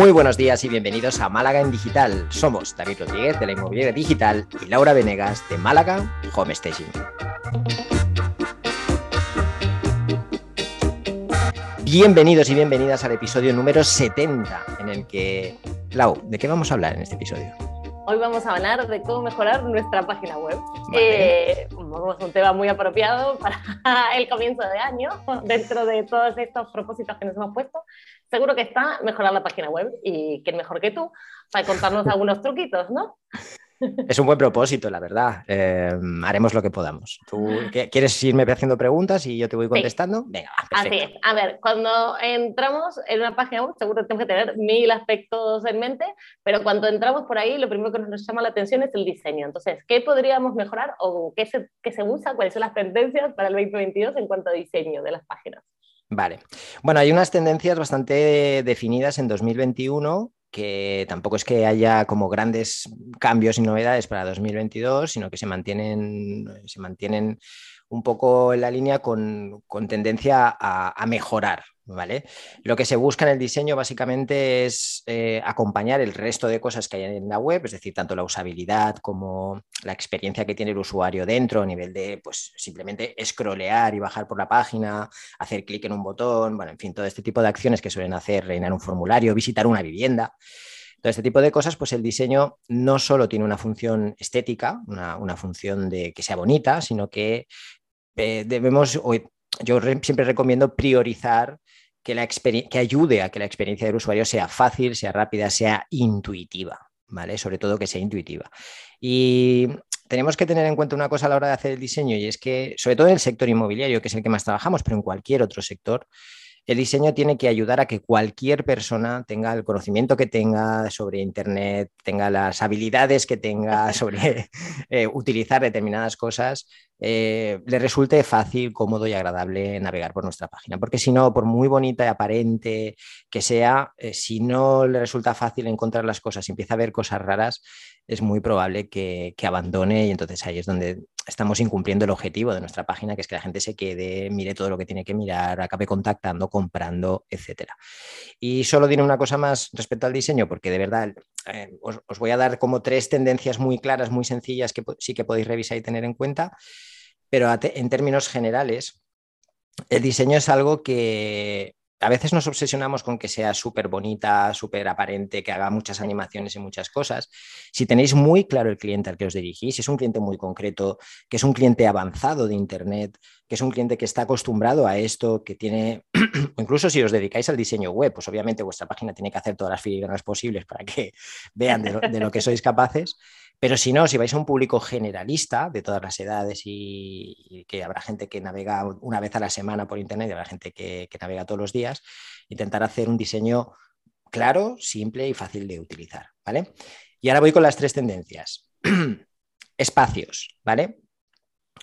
Muy buenos días y bienvenidos a Málaga en Digital. Somos David Rodríguez de la Inmobiliaria Digital y Laura Venegas de Málaga Home Staging. Bienvenidos y bienvenidas al episodio número 70, en el que... Lau, ¿de qué vamos a hablar en este episodio? Hoy vamos a hablar de cómo mejorar nuestra página web. Eh, es un tema muy apropiado para el comienzo de año, dentro de todos estos propósitos que nos hemos puesto. Seguro que está mejorar la página web y quién mejor que tú para contarnos algunos truquitos, ¿no? Es un buen propósito, la verdad. Eh, haremos lo que podamos. ¿Tú quieres irme haciendo preguntas y yo te voy contestando? Venga, Así es. A ver, cuando entramos en una página web, seguro tenemos que tener mil aspectos en mente, pero cuando entramos por ahí, lo primero que nos llama la atención es el diseño. Entonces, ¿qué podríamos mejorar o qué se, qué se usa? ¿Cuáles son las tendencias para el 2022 en cuanto a diseño de las páginas? Vale. Bueno, hay unas tendencias bastante definidas en 2021 que tampoco es que haya como grandes cambios y novedades para 2022, sino que se mantienen, se mantienen un poco en la línea con, tendencia a, mejorar. ¿Vale? Lo que se busca en el diseño básicamente es eh, acompañar el resto de cosas que hay en la web, es decir, tanto la usabilidad como la experiencia que tiene el usuario dentro, a nivel de pues, simplemente scrollear y bajar por la página, hacer clic en un botón, bueno, en fin, todo este tipo de acciones que suelen hacer, rellenar un formulario, visitar una vivienda. Todo este tipo de cosas, pues el diseño no solo tiene una función estética, una, función de que sea bonita, sino que eh, debemos, yo siempre recomiendo priorizar que, la que ayude a que la experiencia del usuario sea fácil, sea rápida, sea intuitiva, ¿vale? Sobre todo que sea intuitiva. Y tenemos que tener en cuenta una cosa a la hora de hacer el diseño y es que, sobre todo en el sector inmobiliario, que es el que más trabajamos, pero en cualquier otro sector, el diseño tiene que ayudar a que cualquier persona tenga el conocimiento que tenga sobre Internet, tenga las habilidades que tenga sobre eh, utilizar determinadas cosas, eh, le resulte fácil, cómodo y agradable navegar por nuestra página. Porque si no, por muy bonita y aparente que sea, eh, si no le resulta fácil encontrar las cosas y empieza a ver cosas raras, es muy probable que, abandone y entonces ahí es donde estamos incumpliendo el objetivo de nuestra página, que es que la gente se quede, mire todo lo que tiene que mirar, acabe contactando, comprando, etc. Y solo diré una cosa más respecto al diseño, porque de verdad eh, os, voy a dar como tres tendencias muy claras, muy sencillas que sí que podéis revisar y tener en cuenta, pero en términos generales, el diseño es algo que a veces nos obsesionamos con que sea súper bonita, súper aparente, que haga muchas animaciones y muchas cosas. Si tenéis muy claro el cliente al que os dirigís, si es un cliente muy concreto, que es un cliente avanzado de Internet, que es un cliente que está acostumbrado a esto, que tiene, o incluso si os dedicáis al diseño web, pues obviamente vuestra página tiene que hacer todas las filigranas posibles para que vean de lo que sois capaces. Pero si no, si vais a un público generalista de todas las edades y, que habrá gente que navega una vez a la semana por Internet y habrá gente que, navega todos los días, intentar hacer un diseño claro, simple y fácil de utilizar. ¿vale? Y ahora voy con las tres tendencias. Espacios, ¿vale?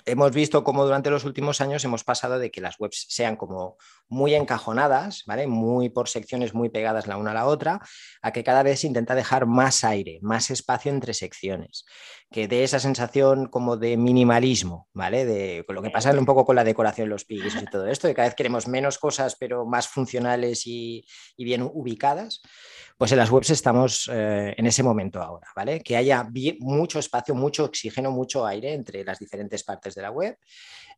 Hemos visto cómo durante los últimos años hemos pasado de que las webs sean como muy encajonadas, ¿vale? Muy por secciones muy pegadas la una a la otra, a que cada vez se intenta dejar más aire, más espacio entre secciones, que dé esa sensación como de minimalismo, ¿vale? De lo que pasa un poco con la decoración, los pisos y todo esto, de cada vez queremos menos cosas pero más funcionales y bien ubicadas. Pues en las webs estamos eh, en ese momento ahora, ¿vale? Que haya mucho espacio, mucho oxígeno, mucho aire entre las diferentes partes de la web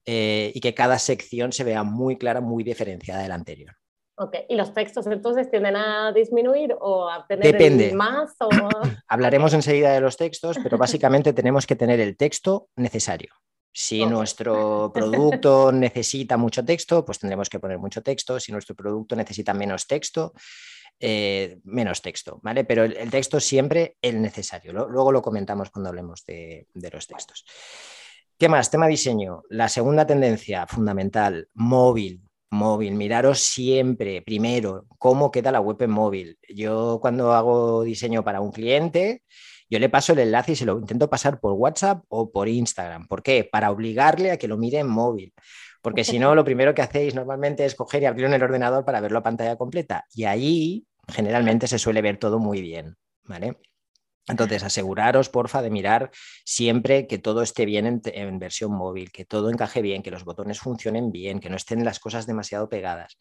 eh, y que cada sección se vea muy clara, muy diferenciada de la anterior. Ok, ¿y los textos entonces tienden a disminuir o a tener más? O... Hablaremos enseguida de los textos, pero básicamente tenemos que tener el texto necesario. Si nuestro producto necesita mucho texto, pues tendremos que poner mucho texto. Si nuestro producto necesita menos texto, eh, menos texto, ¿vale? Pero el, texto siempre el necesario. luego lo comentamos cuando hablemos de, los textos. ¿Qué más? Tema diseño. La segunda tendencia fundamental, móvil. Móvil, miraros siempre, primero, cómo queda la web en móvil. Yo cuando hago diseño para un cliente, yo le paso el enlace y se lo intento pasar por WhatsApp o por Instagram. ¿Por qué? Para obligarle a que lo mire en móvil porque si no, lo primero que hacéis normalmente es coger y abrir en el ordenador para verlo a pantalla completa. Y ahí generalmente se suele ver todo muy bien, ¿vale? Entonces, aseguraros, porfa, de mirar siempre que todo esté bien en, versión móvil, que todo encaje bien, que los botones funcionen bien, que no estén las cosas demasiado pegadas,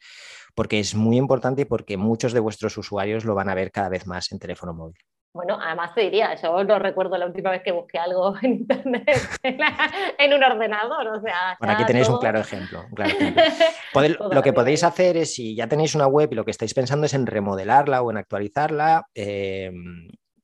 porque es muy importante y porque muchos de vuestros usuarios lo van a ver cada vez más en teléfono móvil. Bueno, además te diría, yo no recuerdo la última vez que busqué algo en internet en, un ordenador. O sea, bueno, aquí tenéis un claro ejemplo. lo que podéis hacer es, si ya tenéis una web y lo que estáis pensando es en remodelarla o en actualizarla, eh,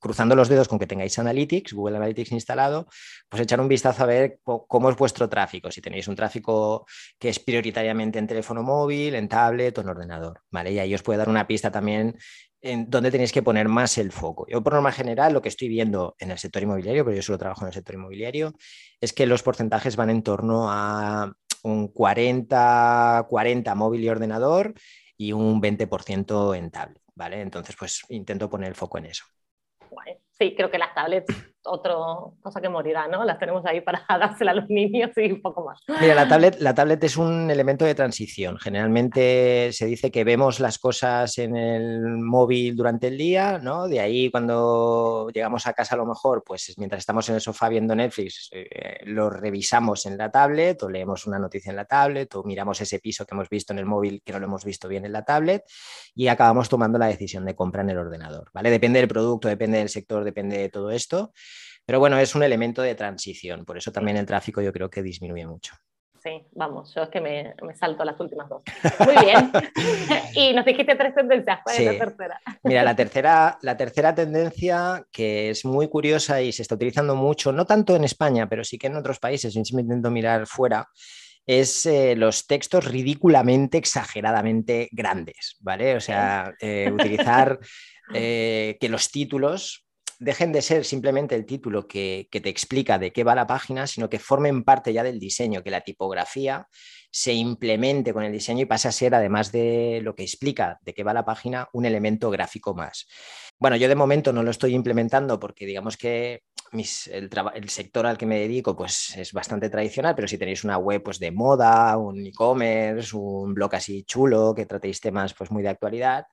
cruzando los dedos con que tengáis Analytics, Google Analytics instalado, pues echar un vistazo a ver cómo es vuestro tráfico, si tenéis un tráfico que es prioritariamente en teléfono móvil, en tablet o en ordenador, ¿vale? Y ahí os puede dar una pista también en dónde tenéis que poner más el foco. Yo por norma general lo que estoy viendo en el sector inmobiliario, pero yo solo trabajo en el sector inmobiliario, es que los porcentajes van en torno a un 40, 40 móvil y ordenador y un 20% en tablet, ¿vale? Entonces, pues intento poner el foco en eso sí, creo que las tablets, otra cosa que morirá, ¿no? Las tenemos ahí para dársela a los niños y un poco más. Mira, la tablet, la tablet es un elemento de transición. Generalmente se dice que vemos las cosas en el móvil durante el día, ¿no? De ahí cuando llegamos a casa a lo mejor, pues mientras estamos en el sofá viendo Netflix, eh, lo revisamos en la tablet o leemos una noticia en la tablet o miramos ese piso que hemos visto en el móvil que no lo hemos visto bien en la tablet y acabamos tomando la decisión de compra en el ordenador, ¿vale? Depende del producto, depende del sector depende de todo esto. Pero bueno, es un elemento de transición, por eso también el tráfico yo creo que disminuye mucho. Sí, vamos, yo es que me, salto las últimas dos. Muy bien. y nos dijiste tres tendencias, ¿cuál es la tercera? Mira, la tercera, la tercera tendencia que es muy curiosa y se está utilizando mucho, no tanto en España, pero sí que en otros países, yo siempre intento mirar fuera, es eh, los textos ridículamente, exageradamente grandes, ¿vale? O sea, eh, utilizar eh, que los títulos dejen de ser simplemente el título que, te explica de qué va la página, sino que formen parte ya del diseño, que la tipografía se implemente con el diseño y pase a ser, además de lo que explica de qué va la página, un elemento gráfico más. Bueno, yo de momento no lo estoy implementando porque digamos que el, sector al que me dedico pues, es bastante tradicional, pero si tenéis una web pues, de moda, un e-commerce, un blog así chulo, que tratéis temas pues, muy de actualidad,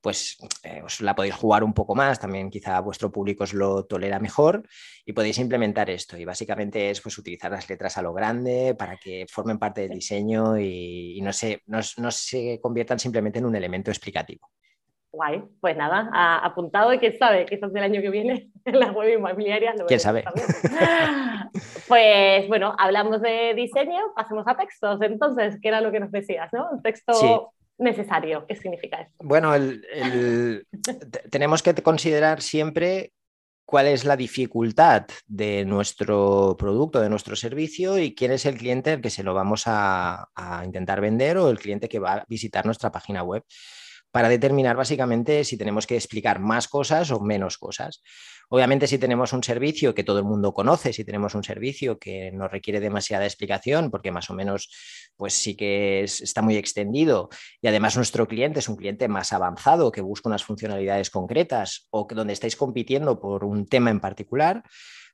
pues eh, os la podéis jugar un poco más, también quizá vuestro público os lo tolera mejor y podéis implementar esto. Y básicamente es pues, utilizar las letras a lo grande para que formen parte del diseño y, no, se, no, se conviertan simplemente en un elemento explicativo. Guay, pues nada, apuntado y quién sabe, quizás el año que viene en las web inmobiliarias ¿Quién sabe? pues bueno, hablamos de diseño, pasemos a textos. Entonces, ¿qué era lo que nos decías? ¿no? Un texto necesario. ¿Qué significa esto? Bueno, tenemos que considerar siempre cuál es la dificultad de nuestro producto, de nuestro servicio y quién es el cliente al que se lo vamos a intentar vender o el cliente que va a visitar nuestra página web para determinar básicamente si tenemos que explicar más cosas o menos cosas. Obviamente si tenemos un servicio que todo el mundo conoce, si tenemos un servicio que no requiere demasiada explicación, porque más o menos pues sí que está muy extendido y además nuestro cliente es un cliente más avanzado que busca unas funcionalidades concretas o que donde estáis compitiendo por un tema en particular,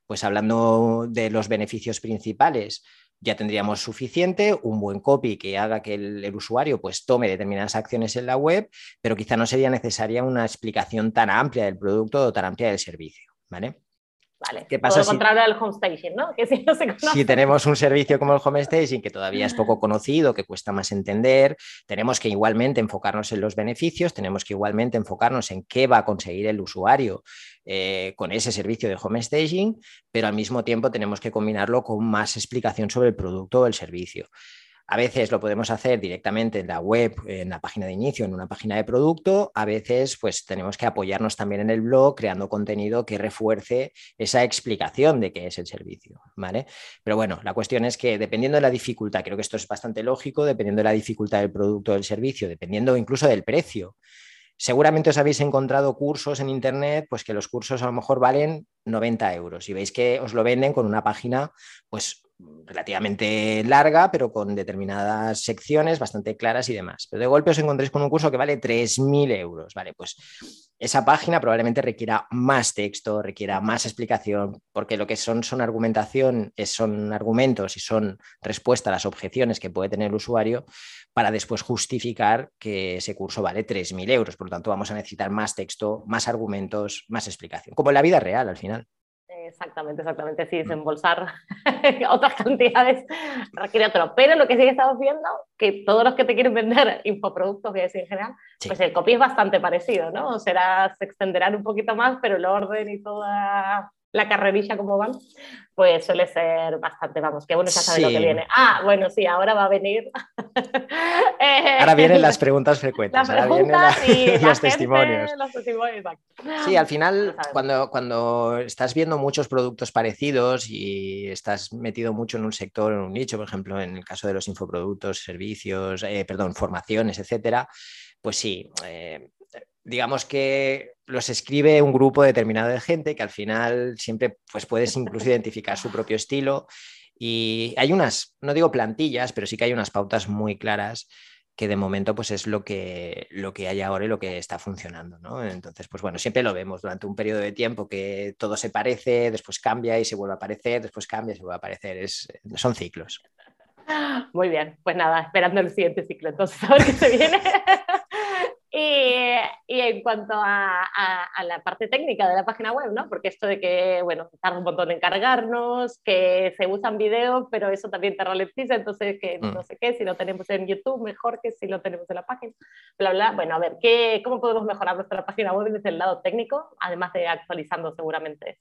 pues hablando de los beneficios principales, ya tendríamos suficiente, un buen copy que haga que el, usuario pues tome determinadas acciones en la web, pero quizá no sería necesaria una explicación tan amplia del producto o tan amplia del servicio, ¿vale? Vale, ¿Qué pasa si, al home staging, ¿no? Que si, no se si tenemos un servicio como el home staging que todavía es poco conocido, que cuesta más entender, tenemos que igualmente enfocarnos en los beneficios, tenemos que igualmente enfocarnos en qué va a conseguir el usuario eh, con ese servicio de home staging, pero al mismo tiempo tenemos que combinarlo con más explicación sobre el producto o el servicio. A veces lo podemos hacer directamente en la web, en la página de inicio, en una página de producto. A veces, pues tenemos que apoyarnos también en el blog, creando contenido que refuerce esa explicación de qué es el servicio, ¿vale? Pero bueno, la cuestión es que dependiendo de la dificultad, creo que esto es bastante lógico, dependiendo de la dificultad del producto o del servicio, dependiendo incluso del precio. Seguramente os habéis encontrado cursos en Internet, pues que los cursos a lo mejor valen 90 euros y veis que os lo venden con una página pues relativamente larga, pero con determinadas secciones bastante claras y demás. Pero de golpe os encontréis con un curso que vale 3.000 euros. Vale, pues esa página probablemente requiera más texto, requiera más explicación, porque lo que son son argumentación, son argumentos y son respuesta a las objeciones que puede tener el usuario para después justificar que ese curso vale 3.000 euros. Por lo tanto, vamos a necesitar más texto, más argumentos, más explicación, como en la vida real al final. Exactamente, exactamente. Sí, desembolsar otras cantidades requiere otro. Pero lo que sí que estamos viendo, que todos los que te quieren vender infoproductos, que decir en general, pues el copy es bastante parecido, ¿no? Será, se extenderán un poquito más, pero el orden y toda la carrerilla como van, pues suele ser bastante, vamos, que bueno ya sabe lo que viene. Ah, bueno, sí, ahora va a venir. Eh, ahora vienen las preguntas frecuentes, ahora vienen los, testimonios. Sí, al final, cuando, cuando estás viendo muchos productos parecidos y estás metido mucho en un sector, en un nicho, por ejemplo, en el caso de los infoproductos, servicios, eh, perdón, formaciones, etcétera, pues sí, eh, digamos que los escribe un grupo determinado de gente que al final siempre pues puedes incluso identificar su propio estilo y hay unas, no digo plantillas, pero sí que hay unas pautas muy claras que de momento pues es lo que, lo que hay ahora y lo que está funcionando, ¿no? Entonces, pues bueno, siempre lo vemos durante un periodo de tiempo que todo se parece, después cambia y se vuelve a aparecer, después cambia y se vuelve a aparecer, es, son ciclos. Muy bien, pues nada, esperando el siguiente ciclo, entonces a ver qué se viene. Y, y, en cuanto a, a, la parte técnica de la página web, ¿no? Porque esto de que, bueno, tarda un montón en cargarnos, que se usan videos, pero eso también te ralentiza, entonces que mm. no sé qué, si lo tenemos en YouTube, mejor que si lo tenemos en la página, bla, bla. Bueno, a ver, ¿qué, ¿cómo podemos mejorar nuestra página web desde el lado técnico, además de actualizando seguramente?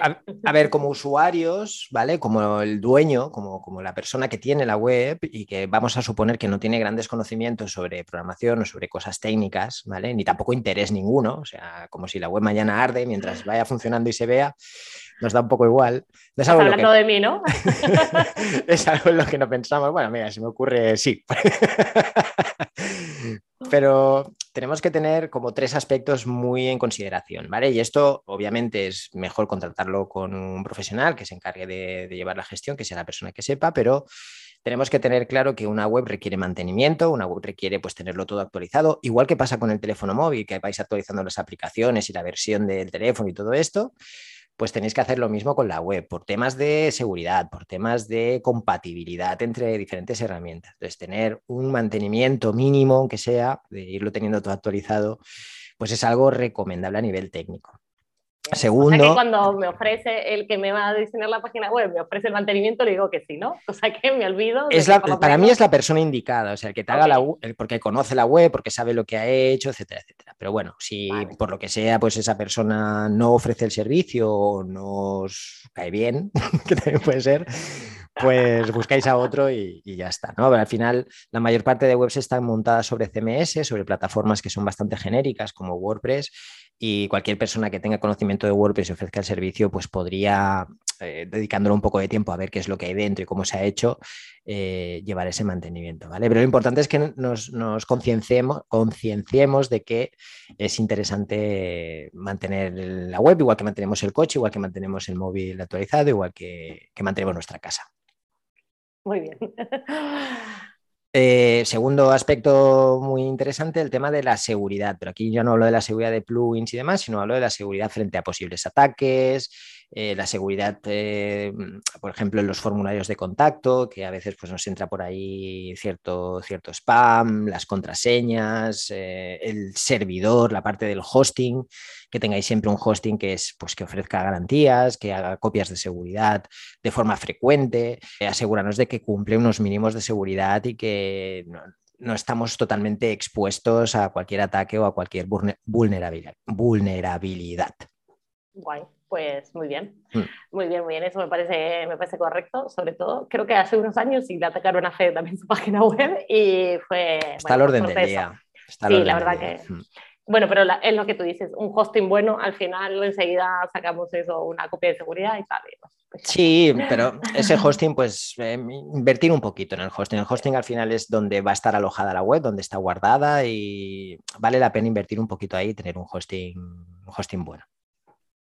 A, a ver, como usuarios, ¿vale? Como el dueño, como, como la persona que tiene la web y que vamos a suponer que no tiene grandes conocimientos sobre programación o sobre cosas técnicas, ¿vale? Ni tampoco interés ninguno, o sea, como si la web mañana arde mientras vaya funcionando y se vea, nos da un poco igual. es algo hablando de mí, ¿no? es algo en lo que no pensamos. Bueno, mira, se me ocurre, sí. Pero tenemos que tener como tres aspectos muy en consideración, ¿vale? Y esto obviamente es mejor contratarlo con un profesional que se encargue de, de llevar la gestión, que sea la persona que sepa, pero tenemos que tener claro que una web requiere mantenimiento, una web requiere pues tenerlo todo actualizado, igual que pasa con el teléfono móvil, que vais actualizando las aplicaciones y la versión del teléfono y todo esto, pues tenéis que hacer lo mismo con la web, por temas de seguridad, por temas de compatibilidad entre diferentes herramientas. Entonces, tener un mantenimiento mínimo, aunque sea, de irlo teniendo todo actualizado, pues es algo recomendable a nivel técnico. Segundo. cuando me ofrece el que me va a diseñar la página web, me ofrece el mantenimiento, le digo que sí, ¿no? O sea que me olvido. Es para mí es la persona indicada, o sea, el que te haga la web, porque conoce la web, porque sabe lo que ha hecho, etcétera, etcétera. Pero bueno, si por lo que sea, pues esa persona no ofrece el servicio o no os cae bien, que también puede ser, pues buscáis a otro y, ya está. ¿no? Al final, la mayor parte de webs están montadas sobre CMS, sobre plataformas que son bastante genéricas como WordPress y cualquier persona que tenga conocimiento de WordPress y ofrezca el servicio, pues podría, eh, dedicándole un poco de tiempo a ver qué es lo que hay dentro y cómo se ha hecho, eh, llevar ese mantenimiento, ¿vale? Pero lo importante es que nos, nos concienciemos de que es interesante mantener la web, igual que mantenemos el coche, igual que mantenemos el móvil actualizado, igual que, que mantenemos nuestra casa. Muy bien. Eh, segundo aspecto muy interesante, el tema de la seguridad. Pero aquí yo no hablo de la seguridad de plugins y demás, sino hablo de la seguridad frente a posibles ataques, eh, la seguridad, eh, por ejemplo, en los formularios de contacto, que a veces pues, nos entra por ahí cierto, cierto spam, las contraseñas, el servidor, la parte del hosting, que tengáis siempre un hosting que, es, pues, que ofrezca garantías, que haga copias de seguridad de forma frecuente, asegurarnos de que cumple unos mínimos de seguridad y que no, estamos totalmente expuestos a cualquier ataque o a cualquier vulnerabilidad. Guay, pues muy bien. Mm. Muy bien, muy bien. Eso me parece, me parece correcto. Sobre todo, creo que hace unos años sí le atacaron a Fede también su página web y fue. Está al orden del día. sí, la verdad que. Mm. Bueno, pero es lo que tú dices, un hosting bueno, al final enseguida sacamos eso, una copia de seguridad y tal. Pues sí, pero ese hosting, pues em, invertir un poquito en el hosting. El hosting al final es donde va a estar alojada la web, donde está guardada y vale la pena invertir un poquito ahí y tener un hosting, un hosting bueno.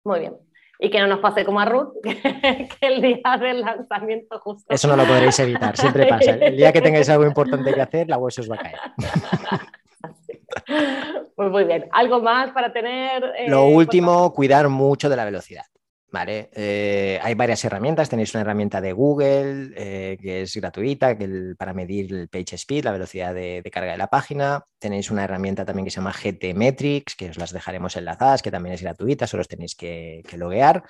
Muy bien. Y que no nos pase como a Ruth, que, el día del lanzamiento justo. Eso no lo podréis evitar, siempre pasa. El día que tengáis algo importante que hacer, la web se os va a caer. Pues muy bien. ¿Algo más para tener? Eh, lo último, cuidar mucho de la velocidad. ¿Vale? Eh, hay varias herramientas, tenéis una herramienta de Google eh, que es gratuita que para medir el page speed, la velocidad de, carga de la página. Tenéis una herramienta también que se llama GT Metrics, que os las dejaremos enlazadas, que también es gratuita, solo os tenéis que, que loguear.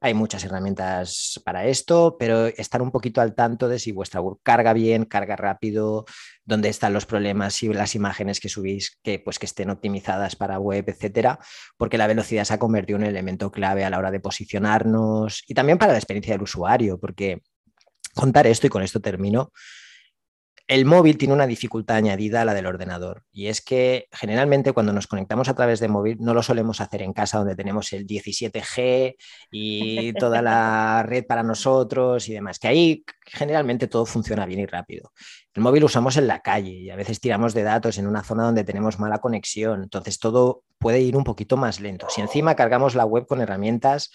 Hay muchas herramientas para esto, pero estar un poquito al tanto de si vuestra web carga bien, carga rápido, dónde están los problemas y las imágenes que subís que, pues, que estén optimizadas para web, etcétera, porque la velocidad se ha convertido en un elemento clave a la hora de posicionarnos y también para la experiencia del usuario, porque contar esto y con esto termino el móvil tiene una dificultad añadida a la del ordenador y es que generalmente cuando nos conectamos a través de móvil no lo solemos hacer en casa donde tenemos el 17G y toda la red para nosotros y demás, que ahí generalmente todo funciona bien y rápido. El móvil usamos en la calle y a veces tiramos de datos en una zona donde tenemos mala conexión, entonces todo puede ir un poquito más lento. Si encima cargamos la web con herramientas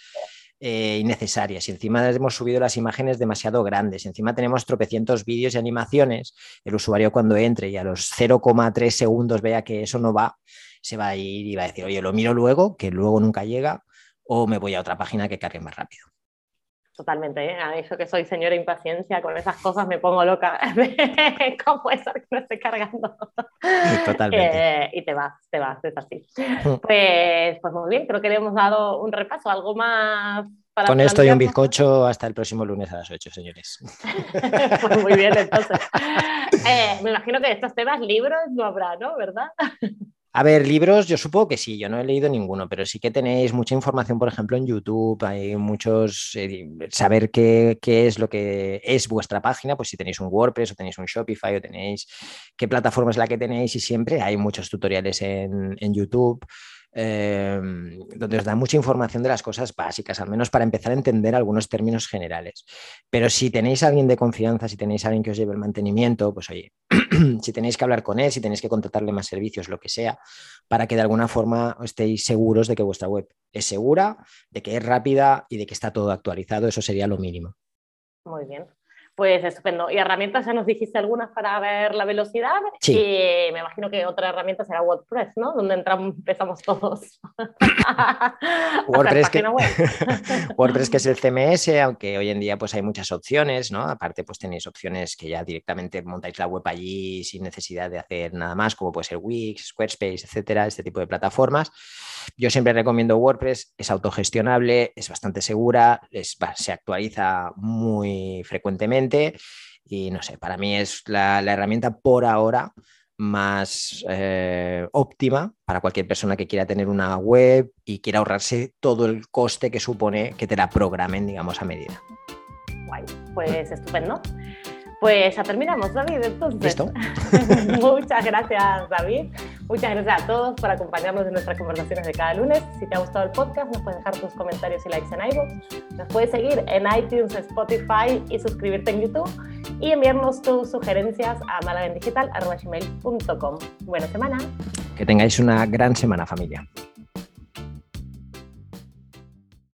eh, innecesarias. Y encima hemos subido las imágenes demasiado grandes. Y encima tenemos tropecientos vídeos y animaciones. El usuario cuando entre y a los 0,3 segundos vea que eso no va, se va a ir y va a decir, oye, lo miro luego, que luego nunca llega, o me voy a otra página que cargue más rápido. Totalmente, ¿eh? a eso que soy señora impaciencia, con esas cosas me pongo loca. ¿Cómo puede ser que no esté cargando? Totalmente. Eh, y te vas, te vas, es así. Pues, pues muy bien, creo que le hemos dado un repaso, algo más para Con esto y un bizcocho hasta el próximo lunes a las 8, señores. pues muy bien, entonces. Eh, me imagino que de estos temas libros no habrá, ¿no? ¿Verdad? A ver, libros, yo supongo que sí, yo no he leído ninguno, pero sí que tenéis mucha información, por ejemplo, en YouTube, hay muchos, eh, saber qué, es lo que es vuestra página, pues si tenéis un WordPress o tenéis un Shopify o tenéis qué plataforma es la que tenéis y siempre hay muchos tutoriales en, YouTube. Em, donde os da mucha información de las cosas básicas, al menos para empezar a entender algunos términos generales. Pero si tenéis a alguien de confianza, si tenéis a alguien que os lleve el mantenimiento, pues oye, si tenéis que hablar con él, si tenéis que contratarle más servicios, lo que sea, para que de alguna forma estéis seguros de que vuestra web es segura, de que es rápida y de que está todo actualizado, eso sería lo mínimo. Muy bien. Pues estupendo. ¿Y herramientas? Ya nos dijiste algunas para ver la velocidad. Sí. Y me imagino que otra herramienta será WordPress, ¿no? Donde entramos, empezamos todos. WordPress, que, WordPress que es el CMS, aunque hoy en día pues hay muchas opciones, ¿no? Aparte pues tenéis opciones que ya directamente montáis la web allí sin necesidad de hacer nada más, como puede ser Wix, Squarespace, etcétera, este tipo de plataformas. Yo siempre recomiendo WordPress, es autogestionable, es bastante segura, se actualiza muy frecuentemente y no sé, para mí es la, herramienta por ahora más eh, óptima para cualquier persona que quiera tener una web y quiera ahorrarse todo el coste que supone que te la programen, digamos, a medida. Guay, pues estupendo. Pues ya terminamos, David. Entonces, ¿Listo? muchas gracias, David. Muchas gracias a todos por acompañarnos en nuestras conversaciones de cada lunes. Si te ha gustado el podcast, nos puedes dejar tus comentarios y likes en iVoox. Nos puedes seguir en iTunes, Spotify y suscribirte en YouTube. Y enviarnos tus sugerencias a malagendigital.com. Buena semana. Que tengáis una gran semana, familia.